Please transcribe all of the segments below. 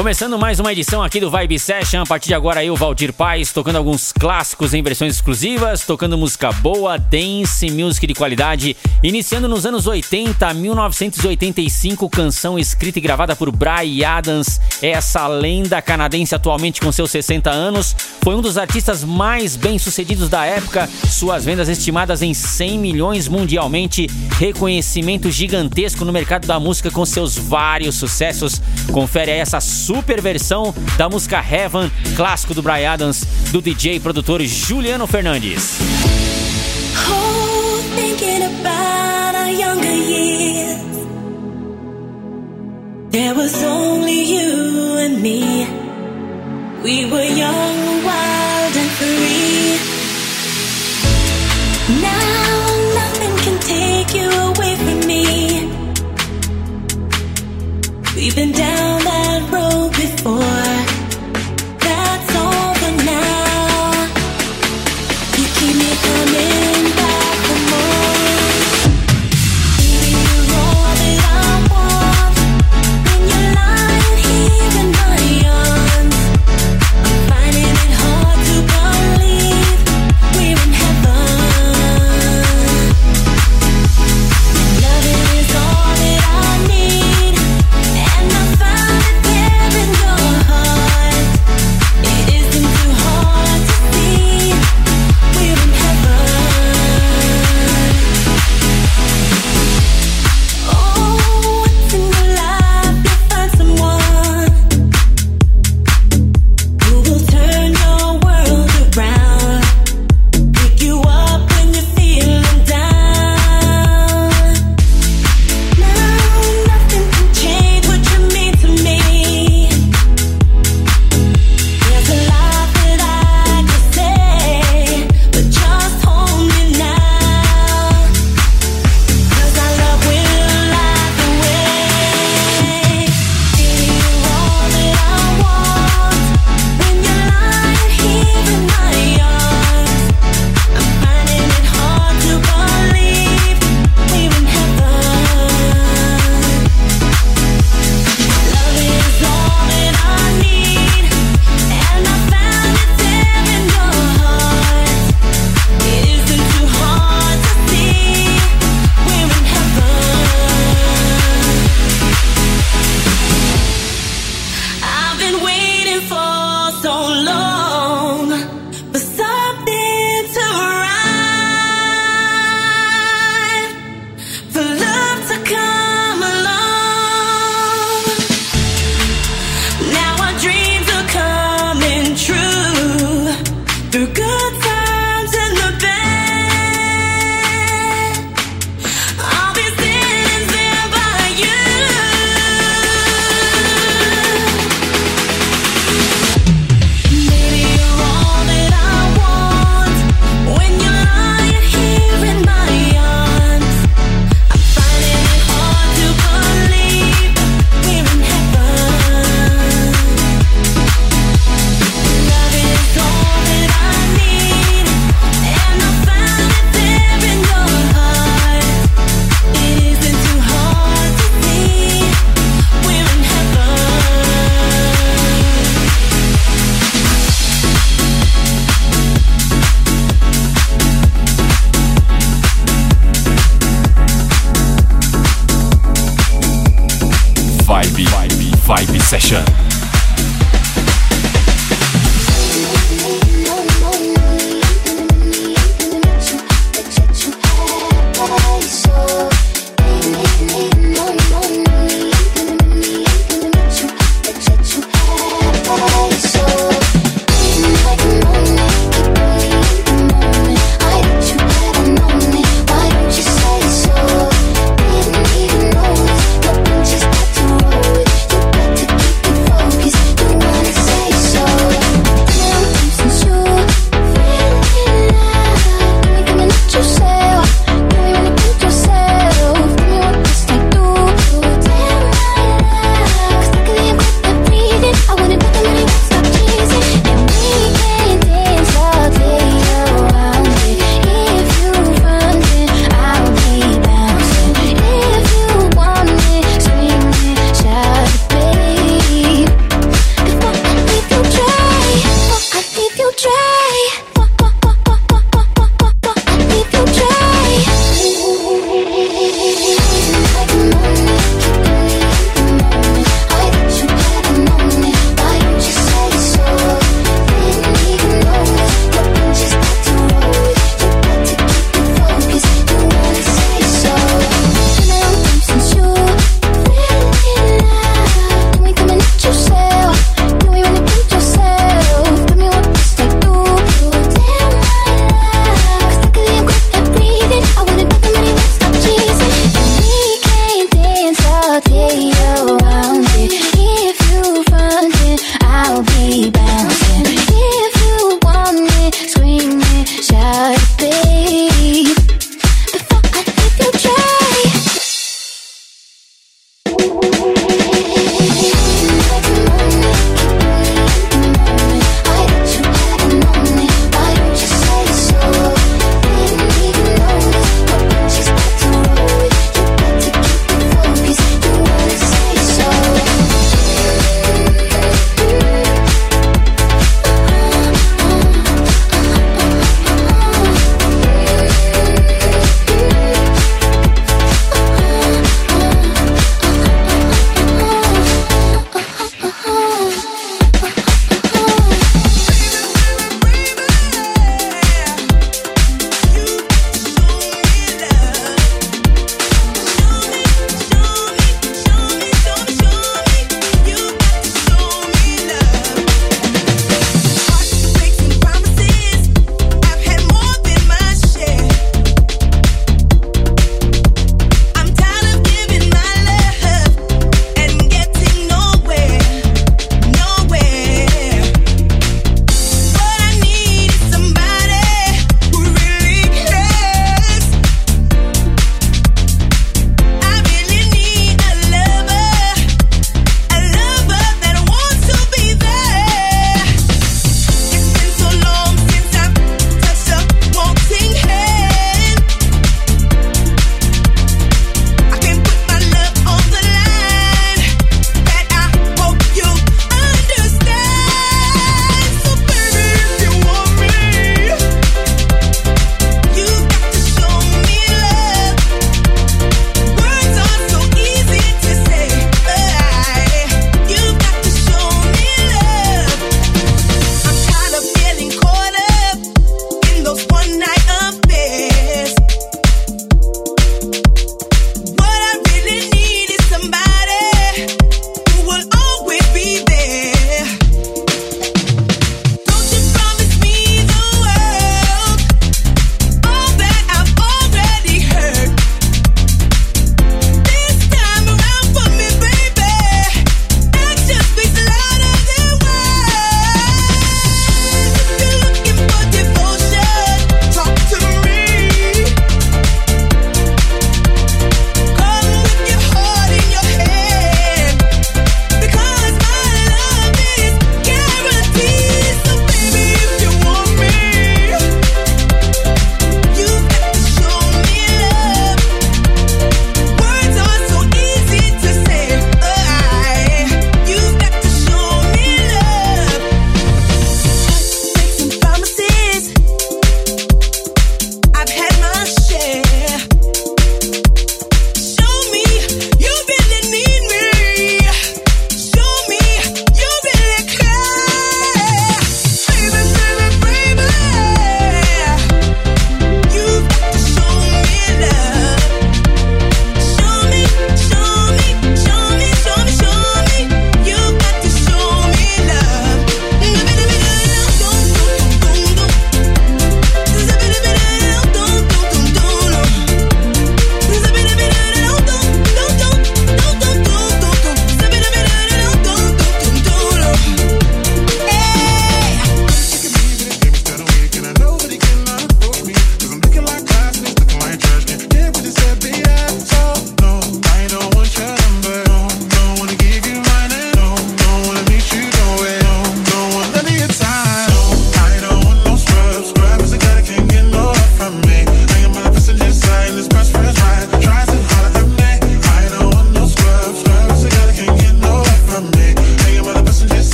Começando mais uma edição aqui do Vibe Session. A partir de agora, eu, Valdir Paz, tocando alguns clássicos em versões exclusivas, tocando música boa, dance, music de qualidade. Iniciando nos anos 80, 1985, canção escrita e gravada por Brian Adams. Essa lenda canadense, atualmente com seus 60 anos, foi um dos artistas mais bem-sucedidos da época. Suas vendas estimadas em 100 milhões mundialmente. Reconhecimento gigantesco no mercado da música com seus vários sucessos. Confere aí essa super versão da música Heaven, clássico do Brian Adams, do DJ e produtor Juliano Fernandes. Oh. We were young, wild, and free. Now nothing can take you away from me. We've been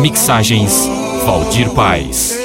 Mixagens Valdir Paz.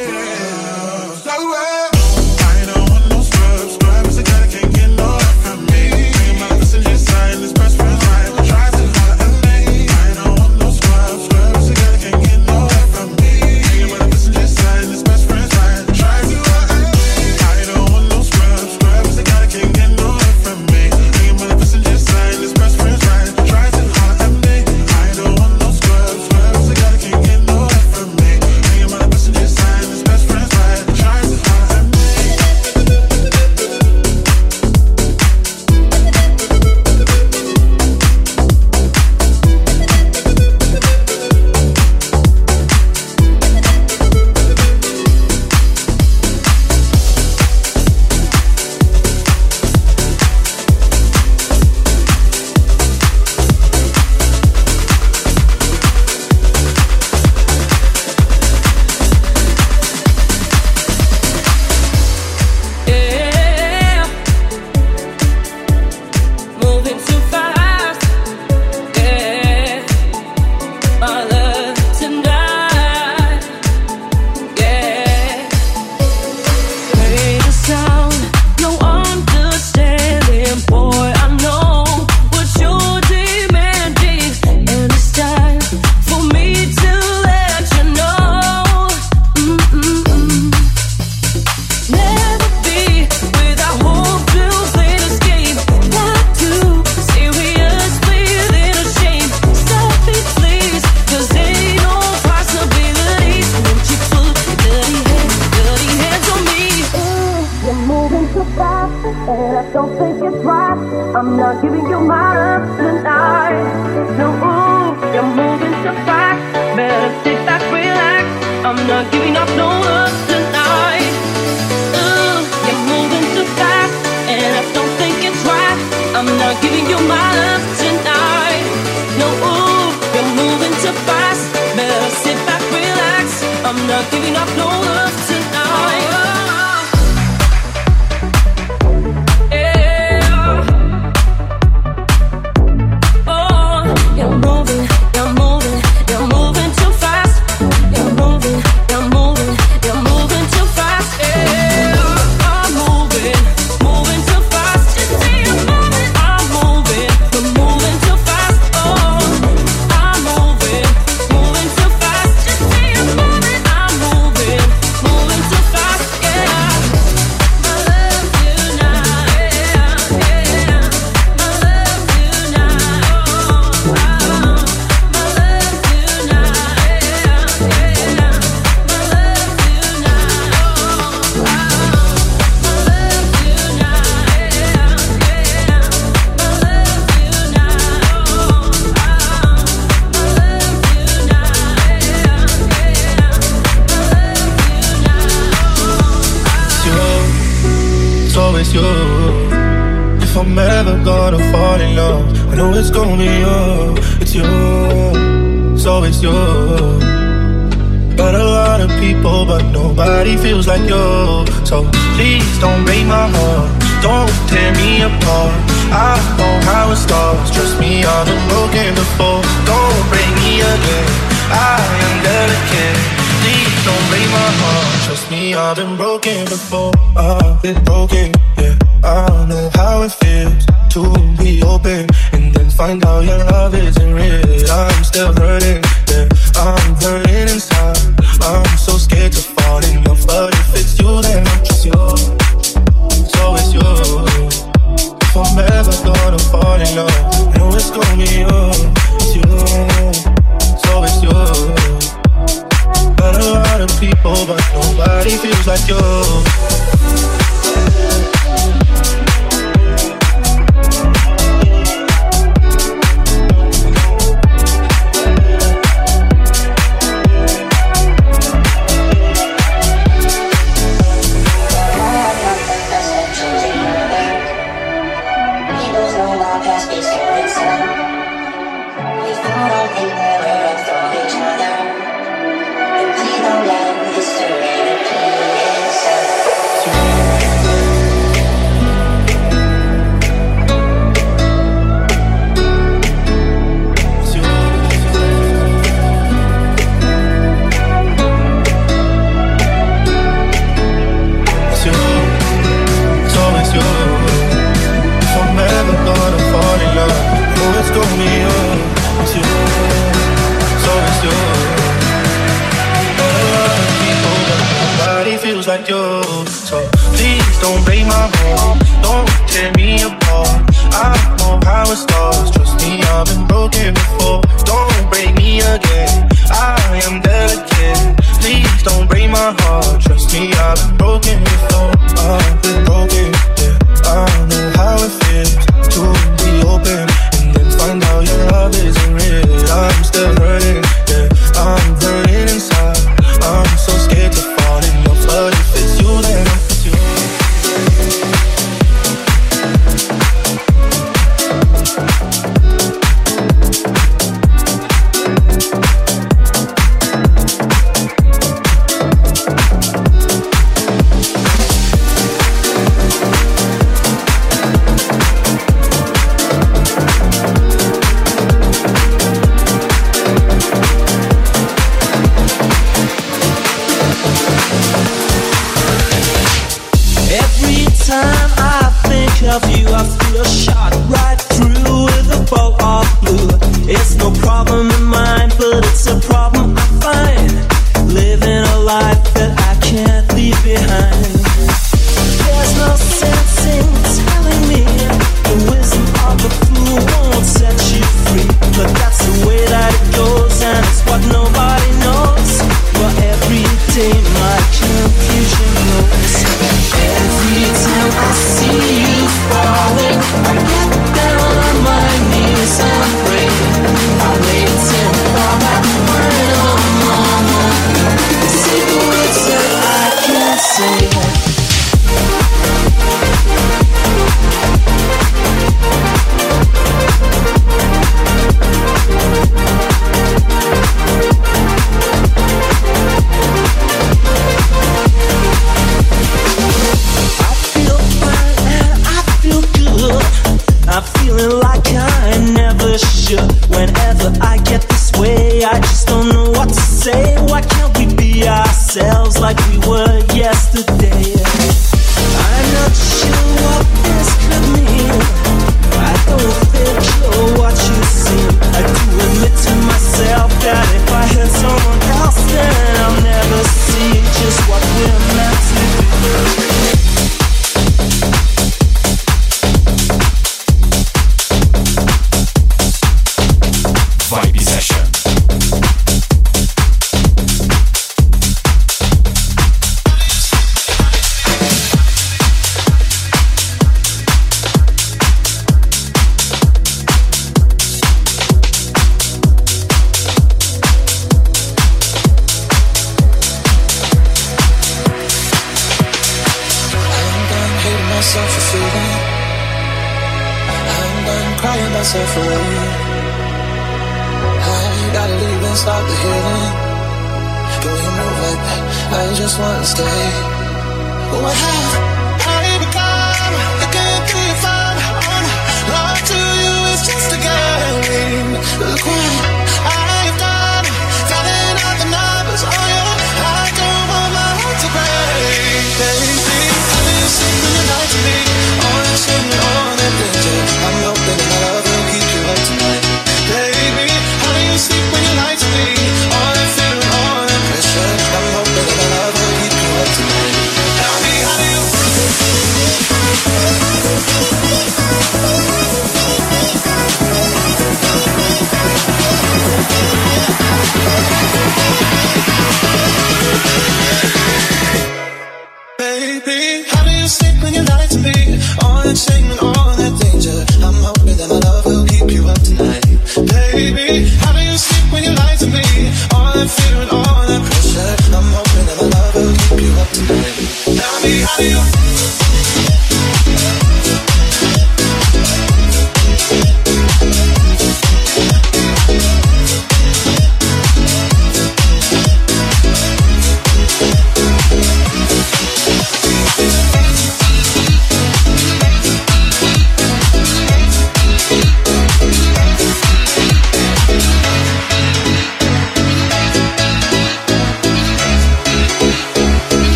you. If I'm ever gonna fall in love, I know it's gonna be you. It's you, so it's you. But a lot of people, but nobody feels like you. So please don't break my heart, don't tear me apart. I know how it starts. Trust me, I've been broken before. Don't break me again. I am delicate don't break my heart. Trust me, I've been broken before. I've been broken, yeah. I know how it feels to be open and then find out your love isn't real. I'm still hurting, yeah. I'm hurting. Nobody feels like you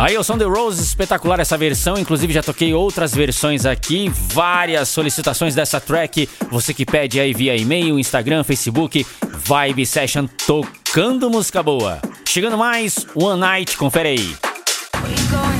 Aí o Son The Rose, espetacular essa versão. Inclusive já toquei outras versões aqui, várias solicitações dessa track. Você que pede aí via e-mail, Instagram, Facebook, Vibe Session tocando música boa. Chegando mais, One Night, confere aí.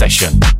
session.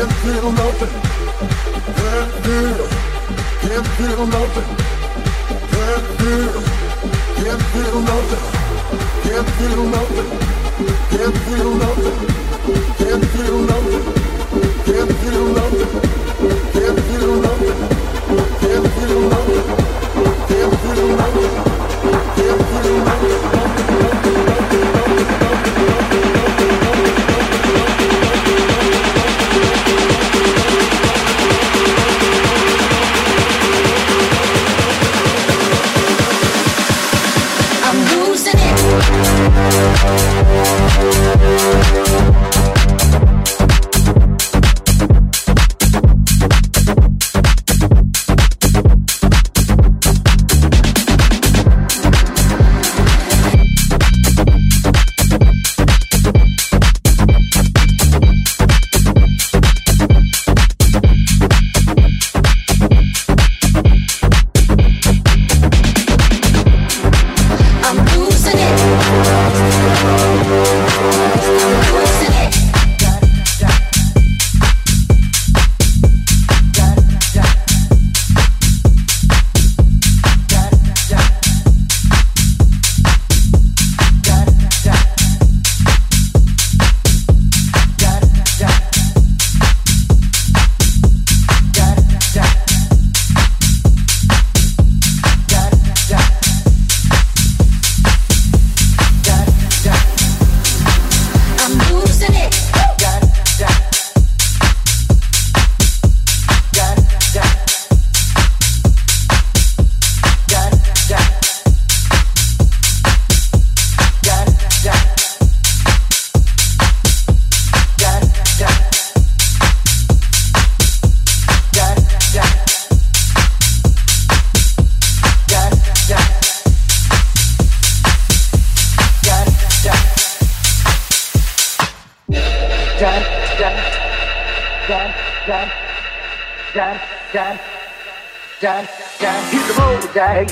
Can't feel nothing. Can't feel. Can't feel nothing. Can't feel. Can't feel nothing. Can't feel nothing. Can't feel nothing. Can't feel nothing. Can't feel nothing. Can't feel nothing. Can't feel nothing. Can't feel nothing. Can't feel nothing.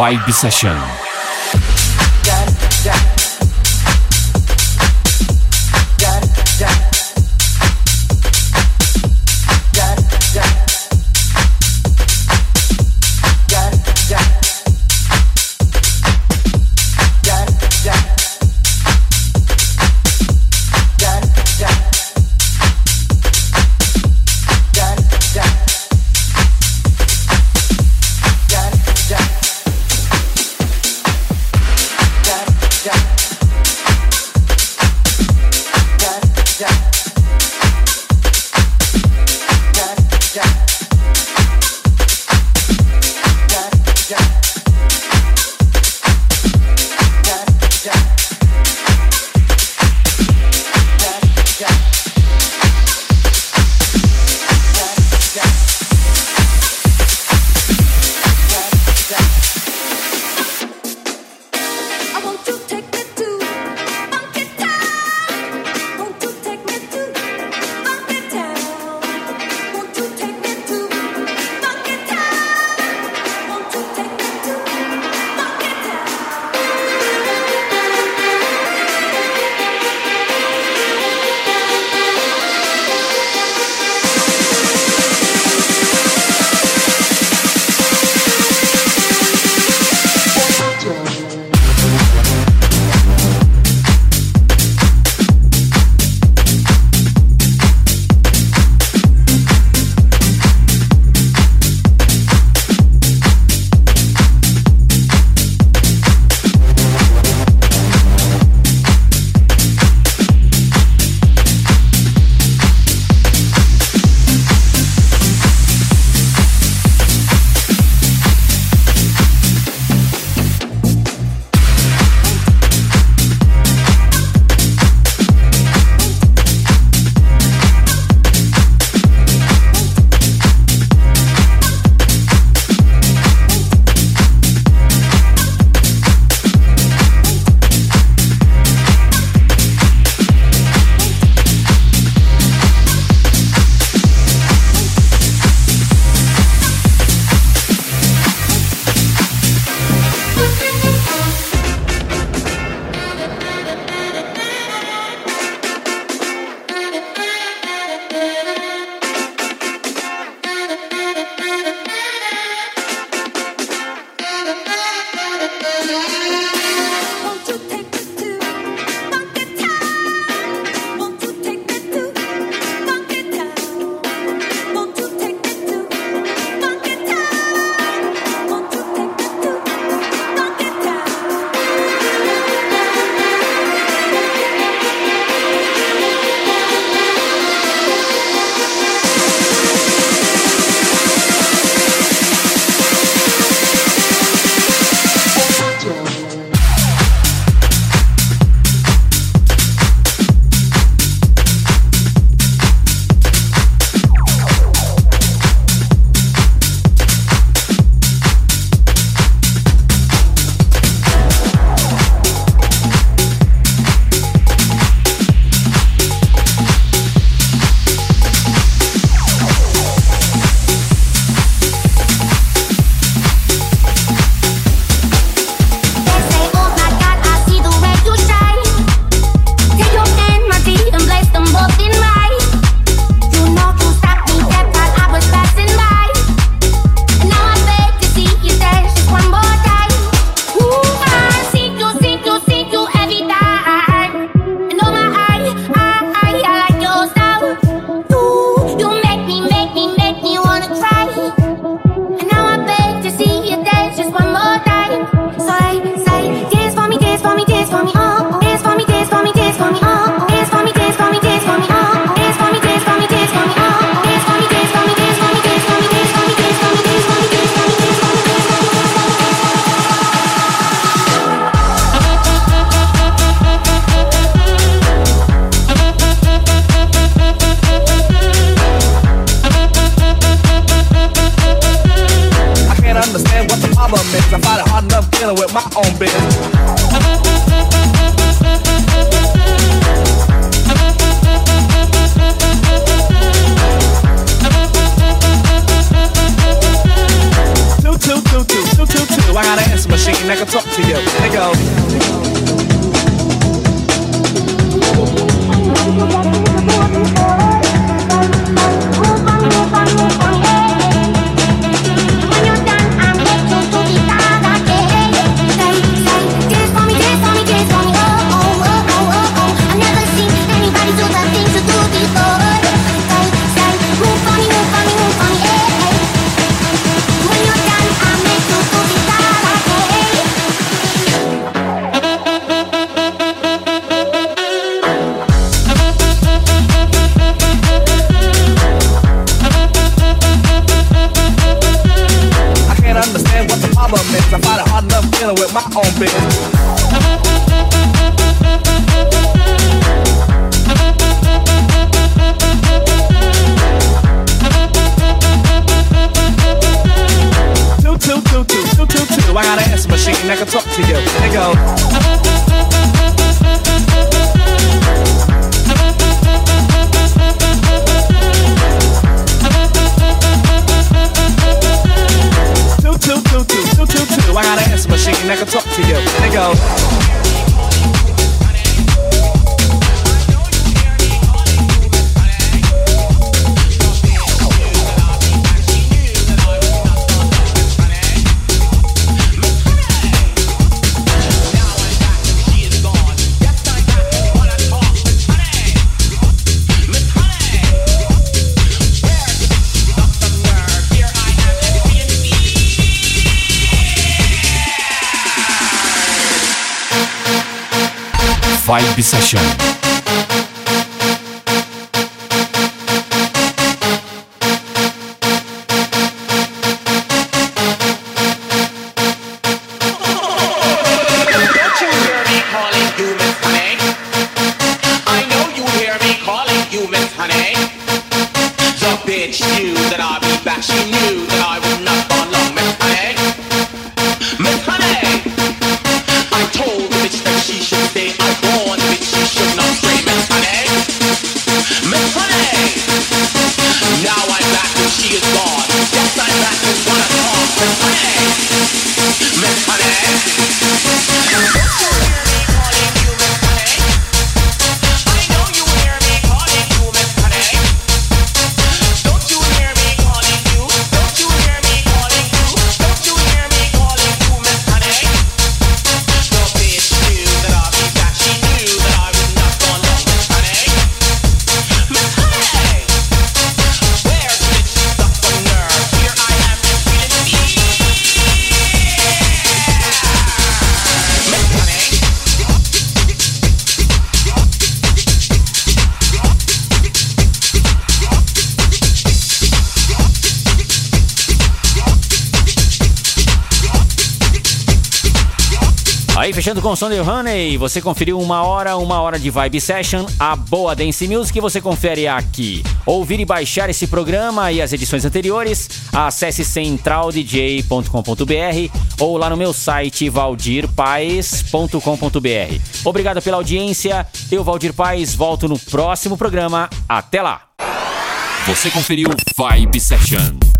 Vibe Session. Com com Sunday Honey, você conferiu uma hora, uma hora de Vibe Session, a boa Dance Music que você confere aqui. Ouvir e baixar esse programa e as edições anteriores, acesse centraldj.com.br ou lá no meu site valdirpaes.com.br. Obrigado pela audiência, eu, Valdir Paes, volto no próximo programa. Até lá! Você conferiu Vibe Session.